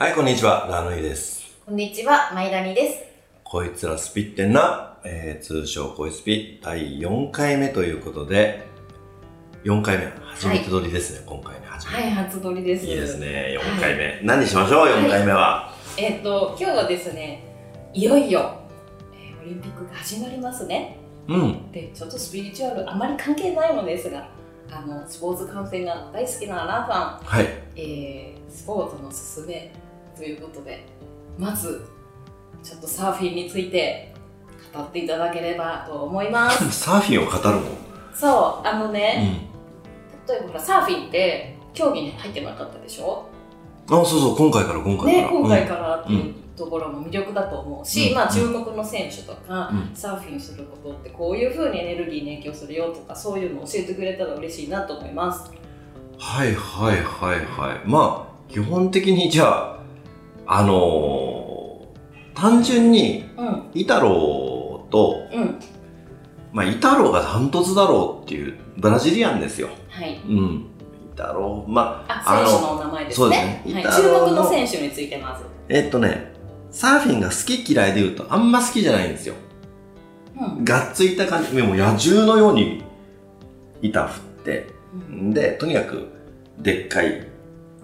はい、こんにちは。ラノイです。こんにちは、マイラニです。こいつらスピってんな、えー、通称こいスピ第4回目ということで、4回目、初めて撮りですね、今回ね、初めて。はい、初撮りです。いいです。ね、4回目。何しましょう、4回目は。えっ、と、今日はですね、いよいよ、えーオリンピックが始まりますね。うん。で、ちょっとスピリチュアル、あまり関係ないのですが、あの、スポーツ観戦が大好きなアナさん、はい。えースポーツのすすめということで、まず、ちょっとサーフィンについて語っていただければと思います。サーフィンを語るの？そう、あのうね、ん。例えばほらサーフィンって競技に入ってなかったでしょ？あ、そうそう、今回から、今回から。ね、今回ら。からっていうところも魅力だと思うし、うんまあ、注目の選手とか、うんサーフィンすることってこういうふうにエネルギーに影響するよとかそういうのを教えてくれたら嬉しいなと思います。はいはいはいはい。まあ、基本的にじゃあ、あのー、単純に、うんイタローと、うんまあ、イタローがダントツだろうっていう、ブラジリアンですよ。はい、うん。イタロー、まあ、あ選手のお名前ですそうですねはい、注目の選手についてまず。えっとね、サーフィンが好き嫌いで言うとあんま好きじゃないんですよ。うんがっついた感じ、でも野獣のように板振って、うんで、とにかくでっかい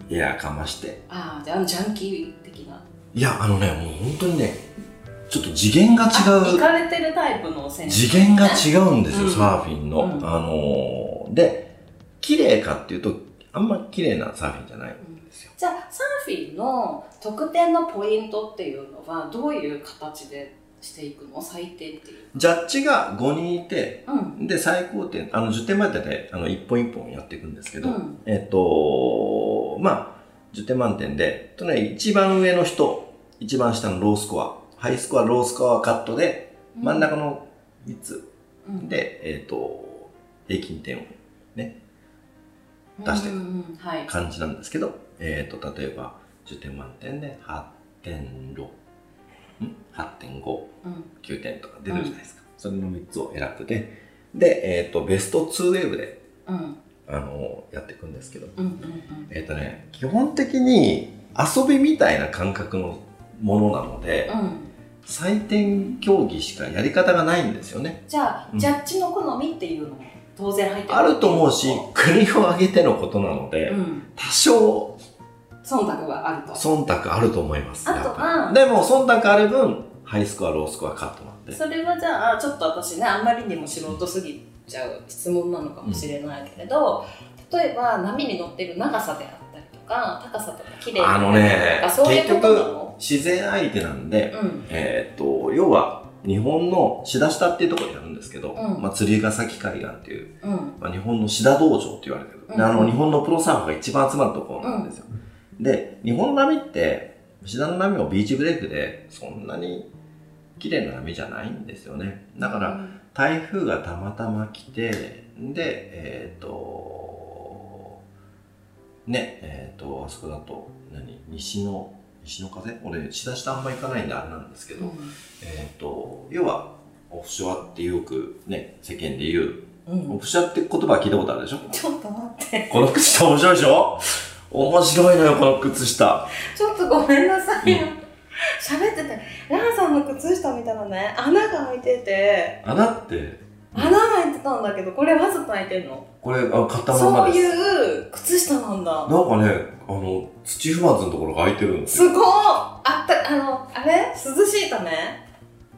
エアかまして。ああじゃあジャンキー。いや、あのね、もう本当にね、ちょっと次元が違あ行う。かれてるタイプの選手、次元が違うんですよ、うんサーフィンの。うんあのーで、綺麗かっていうと、あんま綺麗なサーフィンじゃないんですよ。じゃあサーフィンの得点のポイントっていうのはどういう形でしていくの？採点っていう。ジャッジが5人いて、うんで、最高点、あの、10点満点で、あの、一本一本やっていくんですけど、うんえっと、まあ、10点満点で、とね、一番上の人、一番下のロースコア、ハイスコア、ロースコアカットで、真ん中の3つうんで、えっと、平均点をね、出していくうんうんうんはい。感じなんですけど、えっと、例えば、10点満点で8.6、ん ?8.5、うん9点とか出るじゃないですか。それの3つを選ぶで、で、えっ、と、ベスト2ウェーブで、うんあのやっていくんですけど、うんうんえっ、とね、基本的に遊びみたいな感覚のものなので、うんうん採点競技しかやり方がないんですよね。じゃあ、うんジャッジの好みっていうのも当然入ってくあると思うしう、国を挙げてのことなので、ん、多少忖度があると。忖度あると思います。あとでも忖度ある分、ハイスコア、ロースコアカットなんで。それはじゃあちょっと私ねあんまりにも素人すぎちゃう質問なのかもしれないけれど、例えば波に乗ってる長さであったりとか高さとか綺麗あのねあそういうことなの？自然相手なんで、うん。えっ、と、要は、日本の志田下っていうところにあるんですけど、うん。まあ、釣ヶ崎海岸っていう、うん。まあ、日本の志田道場って言われてる、であの、うん日本のプロサーファーが一番集まるところなんですよ。で、日本の波って、志田の波もビーチブレイクで、そんなに綺麗な波じゃないんですよね。だから、台風がたまたま来て、で、えっ、と、ね、えっ、と、あそこだと、何、西の、西の風？俺、しだしたあんま行かないんであれなんですけど、うん。えっ、と、要は、オフショアってよくね、世間で言う、うん。オフショアって言葉は聞いたことあるでしょ？ちょっと待って。この靴下面白いでしょ？面白いのよ、この靴下。ちょっとごめんなさいよ。うん。喋っててラーさんの靴下見たらね穴が開いてて。穴って、穴が開いてたんだけどこれわざと開いてんの？これ、あ、買ったまんまそうです。いう靴下なんだ。なんかね、あの、土踏まずのところが開いてるんですよ。すごいあったあのあれ？涼しいため？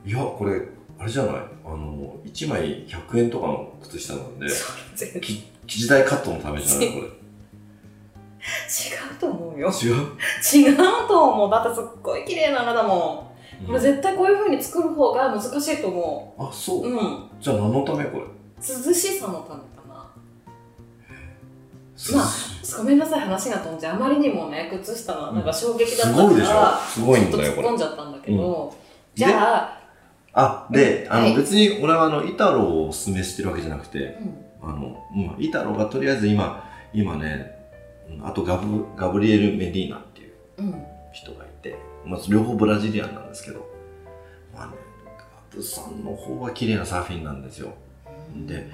いや、これ、あれじゃない？あの、1枚100円とかの靴下なんで、全然違き生地代カットのためじゃない？これ。うと思うよ。違う？違うと思う。だってすっごい綺麗な穴だもん。これ絶対こういう風に作る方が難しいと思あ、そうう。うんじゃあ何のためこれ？涼しさのためかな。まあごめんなさい話が飛んじゃうあまりにもね靴下がなんか衝撃だったから、すごいでしょ？すごいん突っ込ん。じゃったんだけど、でじゃあ、あ、で、あの、はい。別に俺はあの、イタローをお勧めしてるわけじゃなくて、うん。あの、うん、イタローがとりあえず今、今ね、うんあとガブ、ガブリエル・メディーナっていううん。人がいて、まあ、両方ブラジリアンなんですけど、ガブさんの方は綺麗なサーフィンなんですよ。で、やっ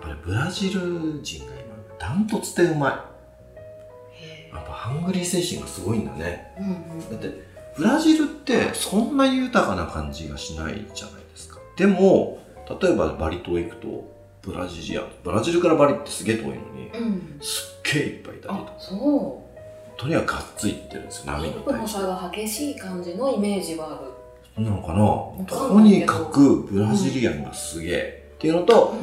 ぱりブラジル人が今、ダントツでうまい。へやっぱハングリー精神がすごいんだね。うんうん。だってブラジルってそんな豊かな感じがしないじゃないですか。でも例えばバリ島行くとブラジリアンブラジルからバリってすげえ遠いのにうん。すっげえいっぱいいたりとあかそとにかくがっついってるんですよう波の対して差が激しい感じのイメージはあるなのかな？かとにかくブラジリアンがすげえ、っていうのと、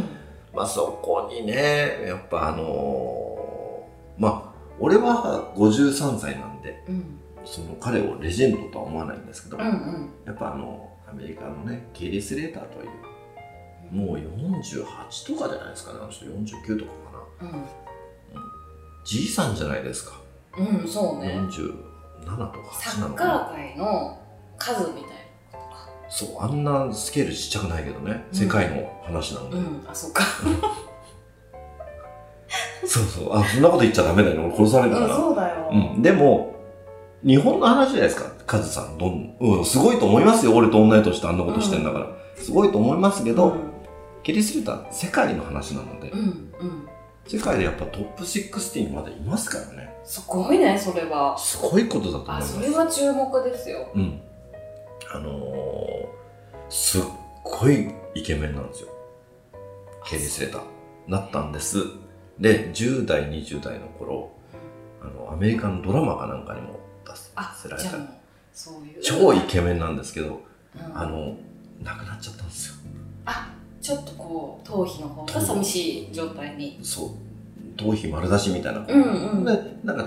うまあそこにねやっぱあのーまあ俺は53歳なんでんうん。その彼をレジェンドとは思わないんですけど、うんうん。やっぱあのアメリカのねケリー・スレーターというもう48とかじゃないですかね。あの人49とかかな。じいさんじゃないですか、うん、うん、そうね。47とか8なサッカのかなー界の数みたいそうあんなスケールちっちゃくないけどね、うん。世界の話なんで、なうん。あそっか。そうそう。あそんなこと言っちゃダメだよね。俺殺されるから、そうだよ。うん、でも日本の話じゃないですか。カズさんどん、うん、すごいと思いますよ。俺と女としてあんなことしてんだから、すごいと思いますけど、ケリー・スレーター世界の話なので、うんうん。うん世界でやっぱトップ16までいますからね。すごいねそれは。すごいことだと思いあます。それは注目ですよ。うんあのー、すっごいイケメンなんですよ。ケリー・スレーター。なったんです。で10代20代の頃あのアメリカのドラマかなんかにも出あせられた。超イケメンなんですけどうん。あの亡くなっちゃったんですよ。ちょっとこう頭皮の方が寂しい状態に。そう。頭皮丸出しみたいな、うんうん。でなんか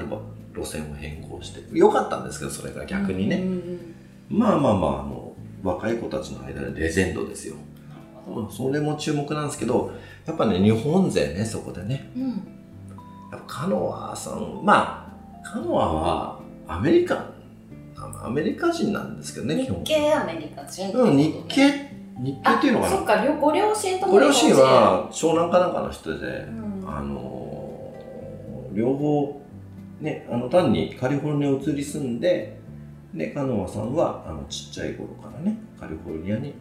路線を変更して。よかったんですけどそれが逆にね、うんうんうんまあまあまああの若い子たちの間でレジェンドですよ、それも注目なんですけどやっぱね日本勢ねそこでね。うんやっぱカノアさんまあカノアはアメリカアメリカ人なんですけどね基日本系アメリカ人うん日系日系っていうのかな。あそっか両ご両親ともご両親は湘南かなんかの人で、うん。あのー両方ねあの単にカリフォルニアに移り住んででカノアさんはあのちっちゃい頃からねカリフォルニアに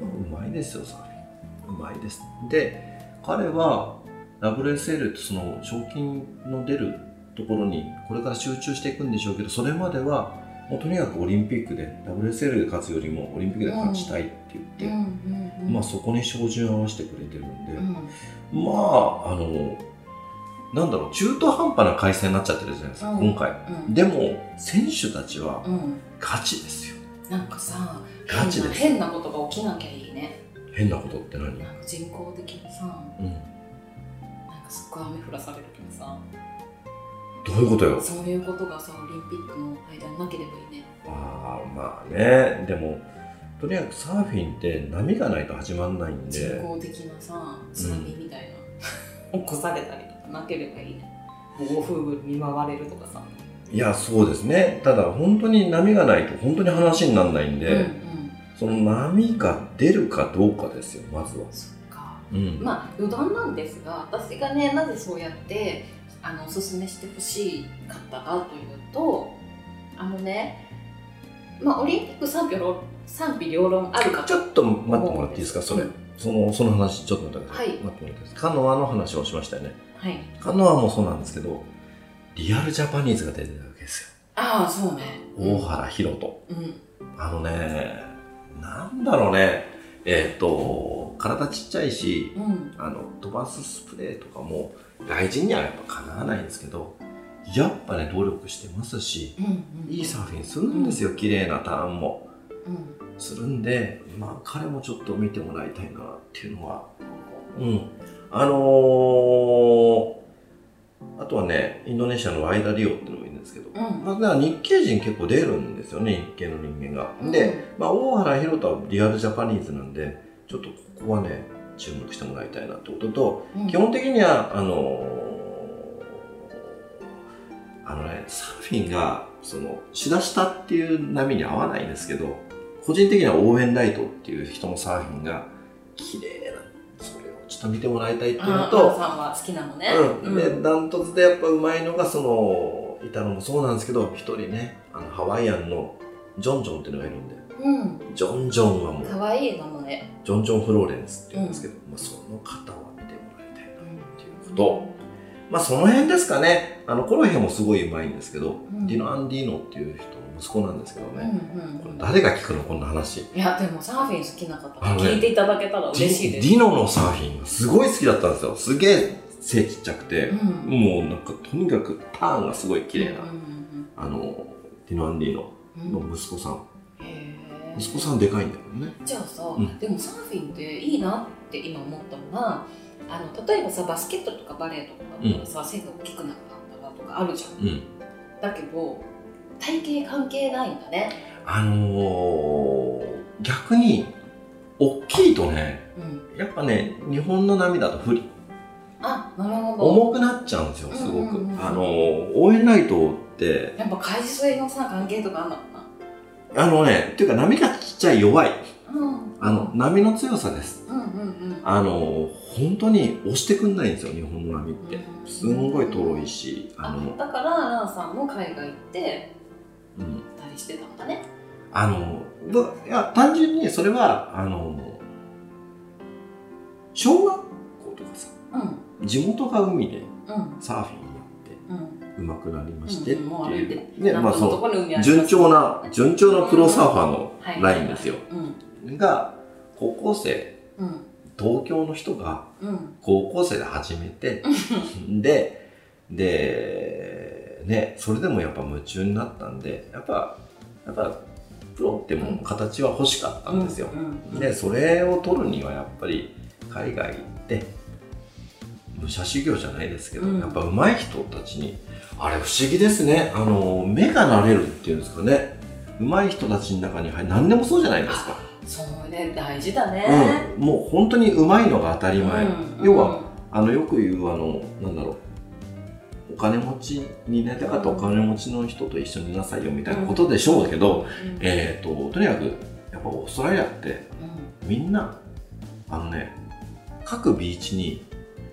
うまいですよサーフィンうまいです。で彼は WSL ってその賞金の出るところにこれから集中していくんでしょうけどそれまではもうとにかくオリンピックで WSL で勝つよりもオリンピックで勝ちたいって言って、まあそこに照準を合わせてくれてるんで、うん。まああのなんだろう中途半端な回戦になっちゃってるじゃないですか、うん。今回。うん。でも選手たちはうん。ガチですよ。なんかさガチです。変なことが起きなきゃいいね。変なことって何、なんか人工的にさうん、なんかすっごい雨降らされるけどさ。どういうことよ？そういうことがさオリンピックの間になければいいね。ああまあね。でもとにかくサーフィンって波がないと始まんないん人で工的なさ津波みたいな、起こされたりなければいいね。暴風雨に見舞われるとかさ。いやそうですね。ただ本当に波がないと本当に話にならないんで、うんうん。その波が出るかどうかですよまずは、そっか。うん。まあ余談なんですが私がねなぜそうやってあのおすすめしてほしかったかというとあのねまあオリンピック賛否両賛否両論あるかちょっと待ってもらっていいですか？それ、うんそのその話ちょっと待ってください、はい。待ってもらっていいですか？カノアの話をしましたよねはい。カノアもそうなんですけどリアルジャパニーズが出てるわけですああそうね。よ大原ひろとうん。あのねなんだろうね。えっ、と体ちっちゃいしうん。あの飛ばすスプレーとかも外人にはやっぱかなわないんですけどやっぱね努力してますしうんうん。いいサーフィンするんですよ、綺麗なターンも。うん。するんでまあ彼もちょっと見てもらいたいなっていうのはうんあのーあとはねインドネシアのワイダリオっていうのもいるんですけど、うん。まあ、だから日系人結構出るんですよね日系の人間が、で、まあ、大原宏太はリアルジャパニーズなんでちょっとここはね注目してもらいたいなってことと、うん。基本的にはあのーあのねサーフィンがそのしだしたっていう波に合わないんですけど個人的にはオーウェンライトっていう人のサーフィンが綺麗ちょっと見てもらいたいっていうのあとあさんは好きなのね。うん、でダントツでやっぱうまいのがそのいたのもそうなんですけど一人ねあのハワイアンのジョンジョンっていうのがいるんで。うん。ジョンジョンはもう可愛い名前。ジョンジョン・フローレンスっていうんですけど、まあ、その方は見てもらいたいなっていうことまあその辺ですかね。あの、コロヘもすごい上手いんですけど、んディノ・アンディーノっていう人の息子なんですけどうんね。うんこれ誰が聞くのこんな話。いやでもサーフィン好きな方ね聞いていただけたら嬉しいですディノのサーフィンがすごい好きだったんですよ。すげえ背ちっちゃくて、うんもうなんかとにかくターンがすごい綺麗な、うんうんあの、ディノ・アンディーノうんうんの息子さん。息子さんでかいんだよね。じゃあさ、うんでもサーフィンっていいなって今思ったのがあの例えばさバスケットとかバレーとかだったらさ、背が大きくなかったらとかあるじゃんうん。だけど体型関係ないんだねあのー、逆に、大きいとね、うんやっぱね、日本の波だと不利。あなるほど重くなっちゃうんですよ、すごく。うんうんうんあのー、応援ライトって、やっぱ海水のさ関係とかあんのかあのね、っていうか波がちっちゃい弱い。あの、波の強さです。うんうんうんあの、本当に押してくんないんですよ、日本の波って。すんごいとろいし、ああの、だからランさんも海外行ってうん。たりしてたんだねあの、どいや、単純にそれは、あの、小学校とかさ、うん地元が海でうんサーフィンやって、うん上手くなりましてってうんもう歩いいう。てね、まあそう、順調な、順調なプロサーファーのはいラインですよ。うんが、高校生、うん東京の人がうん高校生で始めて、で、で、ね、それでもやっぱ夢中になったんで、やっぱ、やっぱ、プロってもう形は欲しかったんですよ。うんうんで、それを取るにはやっぱり海外行って、武者修行じゃないですけど、うんやっぱ上手い人たちに、あれ不思議ですね。あの、目が慣れるっていうんですかね。上手い人たちの中に何でもそうじゃないですか。そうね大事だね、うん、もう本当に上手いのが当たり前。うん要は、あのよく言うあのなんだろうお金持ちになりたかったらお金持ちの人と一緒にいなさいよみたいなことでしょうけど、うん。えっ、ととにかくやっぱオーストラリアってうん。みんなあのね各ビーチに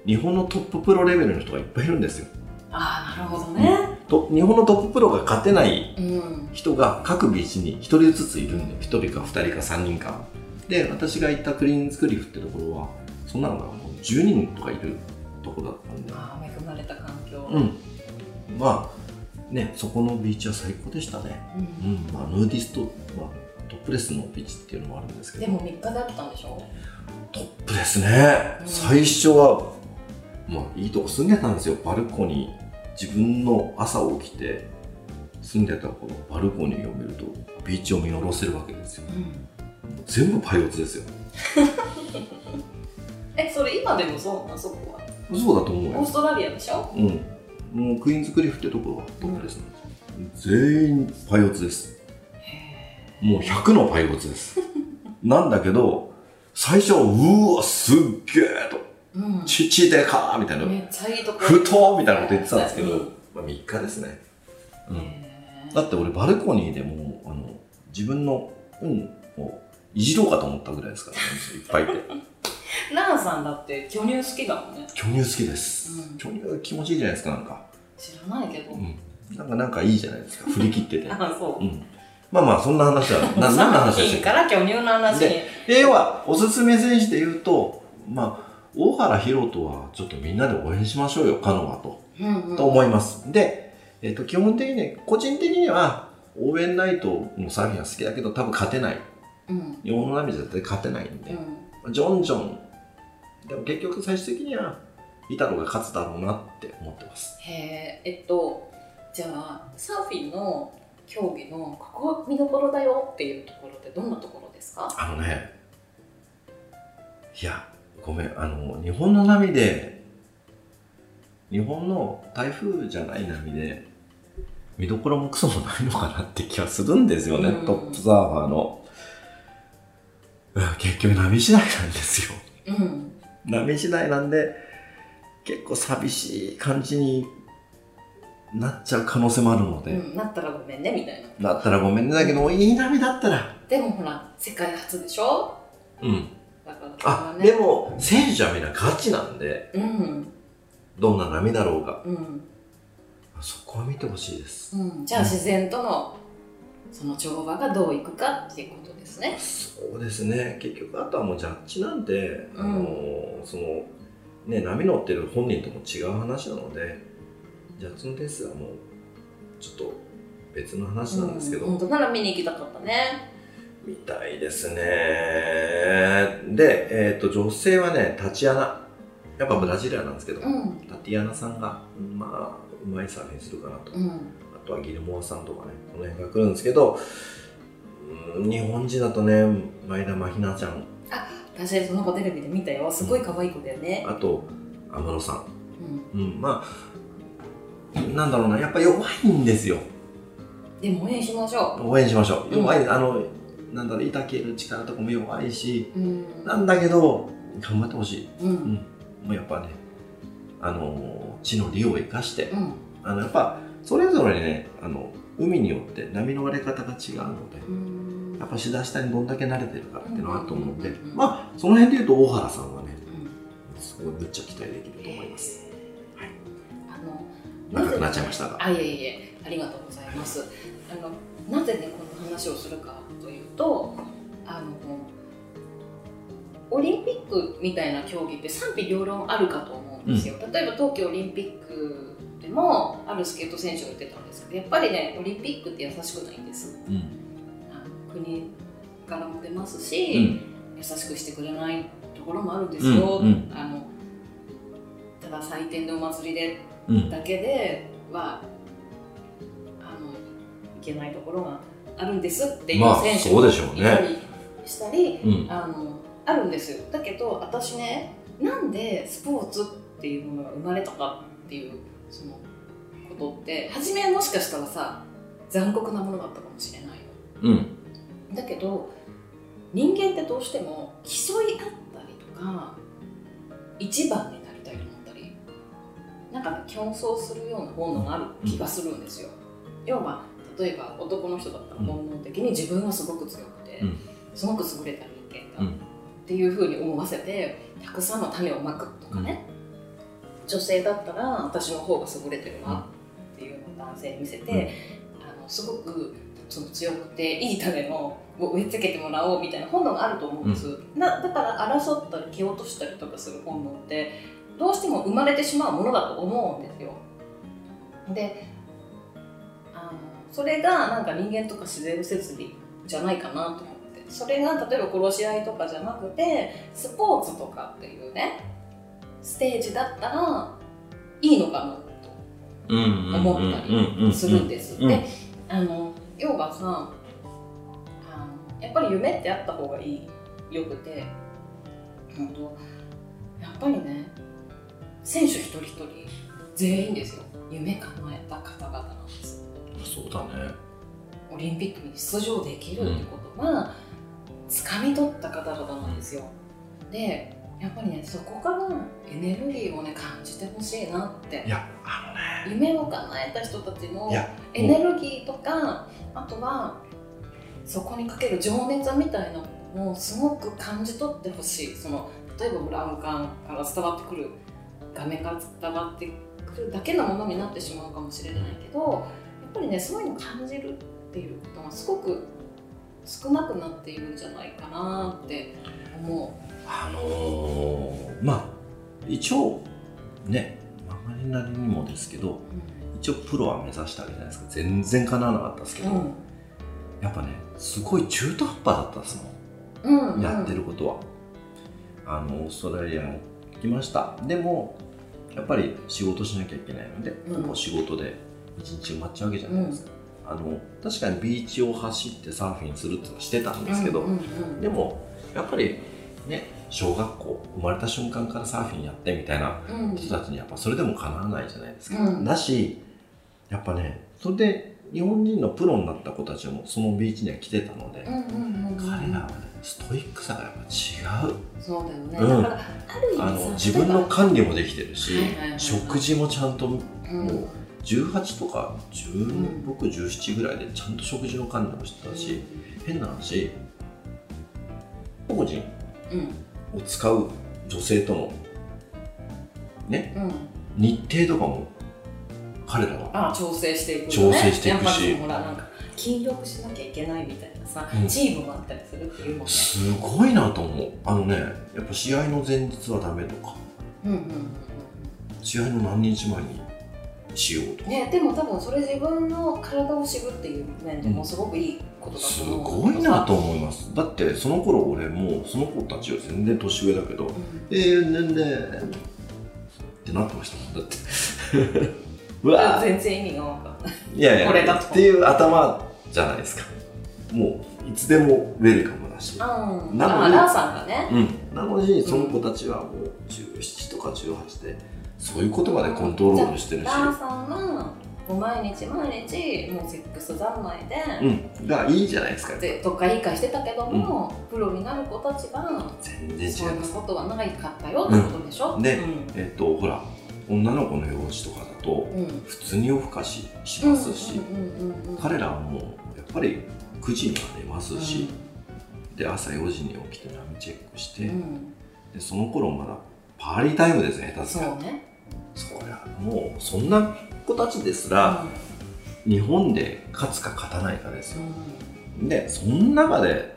日本のトッププロレベルの人がいっぱいいるんですよ。ああなるほどねと日本のトッププロが勝てないうん人が各ビーチに1人ずついるんで1人か2人か3人かで私が行ったクリーンズクリフってところはそんなのがもう10人とかいるとこだったんでああ恵まれた環境うん。まあ、ね、そこのビーチは最高でしたね。うんうん。まあ、ヌーディスト、まあ、トップレスのビーチっていうのもあるんですけど、でも3日だったんでしょ？トップレスね。うん最初は、まあ、いいとこ住んでたんですよ。バルコニー。自分の朝起きて、住んでたこのバルコニーを見ると、ビーチを見下ろせるわけですよ。うん全部パイオツですよ。えそれ今でもそうなの？そこは？そうだと思うよオース。トラリアでしょ？うん。もうクイーンズクリフってところはトップレスなん。全員パイオツです。へもう100のパイオツです。なんだけど、最初は、うわ、すっげえと、えうん父でか？ーみたいな、めっちゃいいとこ太みたいなこと言ってたんですけど、うんまあ3日ですね。うん。だって俺バルコニーでもう、あの、自分の運をいじろうかと思ったぐらいですからね、いっぱいいて。ランさんだって巨乳好きだもんね巨乳好きです。うん巨乳気持ちいいじゃないですか、なんか。知らないけど、うん。なんか、なんかいいじゃないですか、振り切ってて。あそううん。まあまあ、そんな話は、な何の話でしたっけ？から巨乳の話にでで要はおすすめ選手で言うと、まあ、大原宏斗はちょっとみんなで応援しましょうよ、カノアと。うんうんと思います。で、えっと基本的に、個人的には応援ナイトのサーフィンが好きだけど多分勝てない。うん日本の波絶対勝てないんで、ジョンジョン。でも結局最終的にはイタロが勝つだろうなって思ってます。へええっとじゃあサーフィンの競技のここ見どころだよっていうところってどんなところですか？あのね、いや、ごめん、あの、日本の波で、日本の台風じゃない波で、見どころもクソもないのかなって気はするんですよね、うんトップサーファーの。うん結局波次第なんですよ。うん波次第なんで、結構寂しい感じになっちゃう可能性もあるので、うん、なったらごめんねみたいなだったらごめんね、だけど、いい波だったら、でもほら世界初でしょ？うん。あ、ね。でも、選手はみんなガチなんで、うん。どんな波だろうが、うん。そこは見てほしいです。うん、じゃあ自然とのその乗馬がどういくかっていうことですね。そうですね。結局、あとはもうジャッジなんで、あのーその、ね、波乗ってる本人とも違う話なのでジャッツの点数はもうちょっと別の話なんですけど、うん、本当なら見に行きたかったねみたいですね。で、えー、と女性はねタチアナ。やっぱブラジリアなんですけど、うん。タティアナさんがまあうまいサーフィンするかなと、うん。あとはギルモアさんとかねこの辺が来るんですけどうん日本人だとね前田真ひなちゃん。私その子テレビで見たよ。すごい可愛い子だよね。あと安室さん。うん。うん、まあ、なんだろうな、やっぱ弱いんですよ。でも応援しましょ応援しましょう。うん。弱い、あの、なんだろう、いたける力とかも弱いし、ううんなんだけど、頑張ってほしい。うんうん。もうやっぱね、あの、地の利を生かして、うんあの、やっぱ、それぞれね、あの、海によって波の割れ方が違うので、うんやっぱシダ下にどんだけ慣れてるかっていうのはあると思うのでうんうんうんう、んまあ、その辺で言うと大原さんはね、うんすごいむっちゃ期待できると思います。はい。あの長くなっちゃいましたが。あいえいえありがとうございますあのなぜねこの話をするかというとあのオリンピックみたいな競技って賛否両論あるかと思うんですよ、例えば冬季オリンピックでもあるスケート選手が言ってたんですけどやっぱりねオリンピックって優しくないんですうん。国からも出ますうし、ん。優しくしてくれないところもあるんですよ、うんうんあのただ祭典でお祭りでうん。だけではあのいけないところがあるんですっていうまあ選手そうでしょうね。いたりしたり、うん。あのあるんです。よだけど私ねなんでスポーツっていうものが生まれたかっていうそのことって初めはもしかしたらさ残酷なものだったかもしれないようん。だけど人間ってどうしても競い合ったりとか一番になりたいと思ったりなんかね競争するような本能がある気がするんですよ、要は例えば男の人だったら本能的に自分はすごく強くて、うん。すごく優れた人間だ、うん。っていうふうに思わせてたくさんの種をまくとかね、女性だったら私の方が優れてるなっていうのを男性に見せて、うん。あのすごくその強くていい種のを植え付けてもらおうみたいな本能があると思うんです、なだから争ったり蹴落としたりとかする本能ってどうしても生まれてしまうものだと思うんですよ。でそれがなんか人間とか自然の摂理じゃないかなと思って。それが例えば殺し合いとかじゃなくてスポーツとかっていうねステージだったらいいのかなとうん思ったりするんです。うんであの要はさあのやっぱり夢ってあった方がいいよくてやっぱりね選手一人一人全員ですよ。夢叶えた方々そうだね。オリンピックに出場できるってことは、掴み取った方々なんですよ、でやっぱりねそこからエネルギーをね感じてほしいなっていや、あのね。夢を叶えた人たちのエネルギーとかあとはそこにかける情熱みたいなのをすごく感じ取ってほしいその例えばブラウン管から伝わってくる画面から伝わってくるだけのものになってしまうかもしれないけどやっぱりねそういうのを感じるっていうことがすごく少なくなっているんじゃないかなって思あのー、まあ、一応、ね、曲がりなりにもですけど、う。一応プロは目指したわけじゃないですか。全然叶わなかったですけど、うんやっぱね、すごい中途半端だったですもん。うんうん、やってることは。あの、オーストラリアに来ました。でも、やっぱり仕事しなきゃいけないので、うんほぼ仕事で一日埋まっちゃうわけじゃないですか。あの確かにビーチを走ってサーフィンするってのはしてたんですけど、うんうんうん。でもやっぱりね小学校生まれた瞬間からサーフィンやってみたいなうん。人たちにやっぱそれでもかなわないじゃないですか、うん。だしやっぱねそれで日本人のプロになった子たちもそのビーチには来てたので、彼らはねストイックさがやっぱ違う。そうだよね、うん。だからある意味さあの自分の管理もできてるし、食事もちゃんともうん。う18とか10、うん僕17ぐらいでちゃんと食事の管理もしてたし、変な話個人うん。を使う女性とのねうん。日程とかも彼らは、調整していく、ね、調整していくし。ほらなんか筋力しなきゃいけないみたいなさ、うん。チームもあったりするっていうもんね。すごいなと思う。あのねやっぱ試合の前日はダメとか。うんうんうん。試合の何日前にしようとか、ね、でも多分それ自分の体を知るっていう面でもすごくいいことだすと思うごいなと思います。だってその頃俺もうその子たちより全然年上だけど、うん。えー、年齢ってなってましたもんだってうわ。ー全然意味が分かんない。いやいやこれだと。っていう頭じゃないですか。もういつでもウェルカムだし、うん。なのにあラーさんがね。うん、なのにその子たちはもう17とか18でそういう言葉でコントロールしてるし、ラーさんはもう毎日毎日もうセックス三昧で、うん、がいいじゃないですかでどっか理解してたけども、プロになる子たちが全然違いそういうことはないかったよってことでしょ、でうん。えっとほら女の子の用事とかだとうん。普通に夜更かししますし、彼らはもうやっぱり9時には寝ますし、で朝4時に起きて波チェックして、うん。でその頃まだパーリータイムですね下手すりゃそうね、そりゃもうそんな子たちですら、日本で勝つか勝たないかですよ、でその中で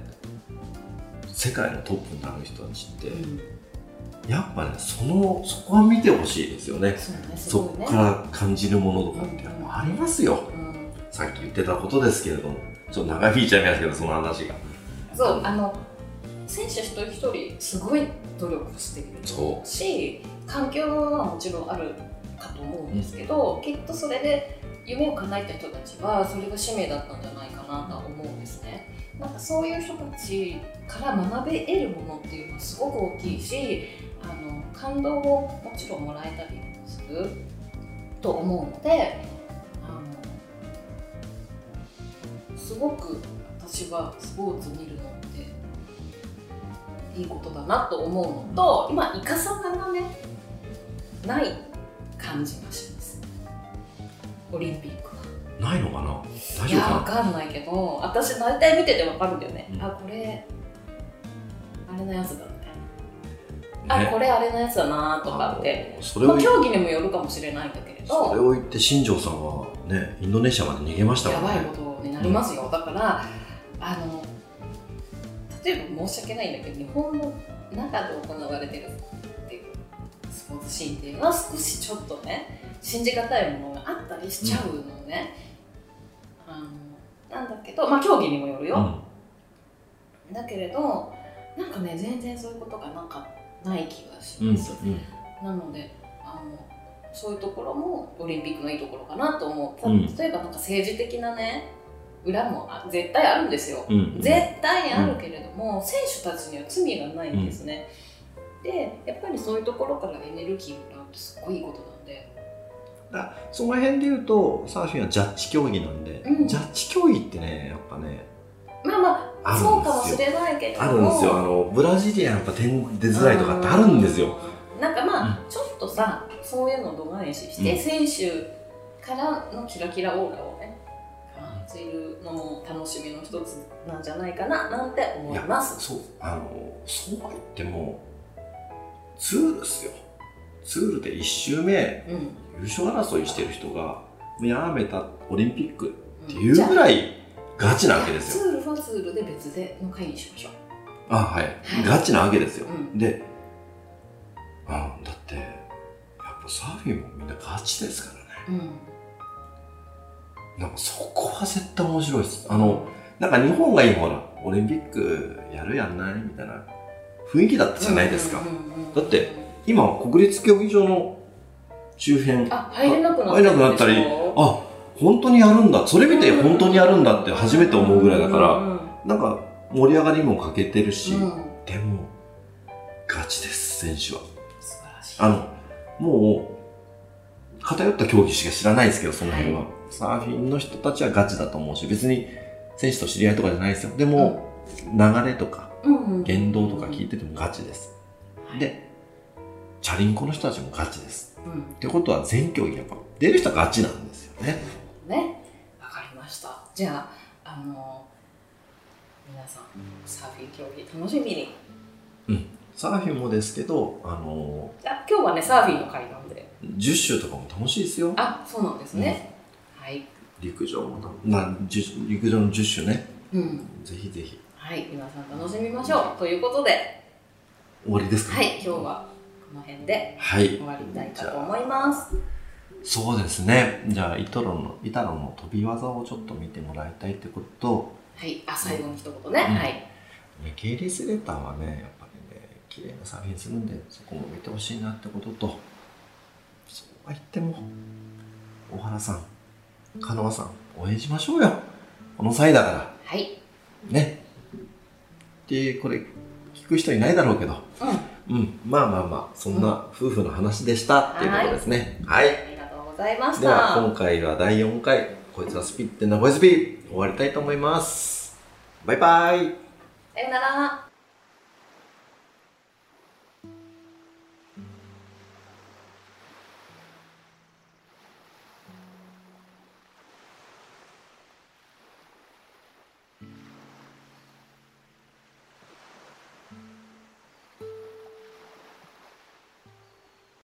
世界のトップになる人たちって、やっぱねそのそこは見てほしいですよね。ねすそごいね。こから感じるものとかってやっぱありますよ、うん。さっき言ってたことですけれども。ちょっと長引いちゃいますけどその話が。そうあの選手一人一人すごい努力しているそし環境はもちろんあるかと思うんですけど、きっとそれで夢を叶えた人たちはそれが使命だったんじゃないかなとは思うんですね。なんかそういう人たちから学べ得るものっていうのはすごく大きいしあの感動をもちろんもらえたりすると思うのであのすごく私はスポーツ見るのっていいことだなと思うのと今イカサカがねない感じがします。オリンピックは。ないのかな？大いやわ丈夫かかんないけど私大体見ててわかるんだよね、うん。あこれあれのやつだあね。これあれのやつだなとかって。それをまあ、競技にもよるかもしれないんだけれそれどを言って新庄さんはねインドネシアまで逃げましたからね。やばいことになりますよ、だからあの例えば申し訳ないんだけど日本の中で行われてるっていうスポーツシーンっていうのは少しちょっとね信じがたいものがあったりしちゃうのね、あのなんだけどまあ競技にもよるよ、だけれどなんかね全然そういうことがなんかない気がしうん、うん。ます、なのであのそういうところもオリンピックのいいところかなと思う、たうん。例えばなんか政治的なね裏もあ絶対あるんですよ、うん。うん、絶対あるけれども、選手たちには罪がないんですね、でやっぱりそういうところからエネルギーをもらうってすごいいいことなんで。だその辺で言うとサーフィンはジャッジ競技なんで、うん。ジャッジ競技ってねやっぱねまあまあそうかもしれないけれども。あるんですよ。あのブラジリアンやっぱ点出づらいとかってあるんですよ、うんなんかまあ、ちょっとさそういうのを度外視して、うん。選手からのキラキラオーラをね感じるのも楽しみの一つなんじゃないかななんて思います。そうあのそうは言ってもツールですよ。ツールで1周目うん。優勝争いしてる人がやめたオリンピックっていうぐらいガチなわけですよ。ツールはツールで別での会にしましょう。あはい、はい。ガチなわけですよ、うん。であだってやっぱサーフィンもみんなガチですからね。うん。なんかそこは絶対面白いです。あのなんか日本が今ほらオリンピックやるやんないみたいな雰囲気だったじゃないですか、だって今は国立競技場の周辺あ入れなくな入れなくなったりあ本当にやるんだ。それ見て本当にやるんだって初めて思うぐらいだから、うんうんなんか盛り上がりも欠けてるし、うん。でもガチです選手は。素晴らしい。あのもう偏った競技しか知らないですけどその辺は、はサーフィンの人たちはガチだと思うし別に選手と知り合いとかじゃないですよ。でも、流れとか言動とか聞いててもガチです、はい。でチャリンコの人たちもガチです。うん。ってことは全競技やっぱ出る人はガチなんですよねじゃああの皆さんサーフィン競技楽しみに。サーフィンもですけどあのあ今日はねサーフィンの会なんで。10周とかも楽しいですよ。あそうなんですね、はい、陸上もなな10陸上の10周ね。うん、ぜひぜひ。はい皆さん楽しみましょう。ということで。終わりですか？はい今日はこの辺ではい。終わりたいかと思います。そうですね。じゃあイトロのイタロの飛び技をちょっと見てもらいたいってこと。とはい、あ、最後に一言ね。うん。はい。ね系列レターはねやっぱりね綺麗な作品するんでそこも見てほしいなってことと。そうは言っても小原さん加納さん応援しましょうよ。この際だから。はい。ね。でこれ聞く人いないだろうけど。うん。うん。まあまあまあそんな夫婦の話でしたっていうことですね。はい、ありがとうございましではた。今回は第4回こいつはスピってなこいスピ終わりたいと思いますバイバイさよなら。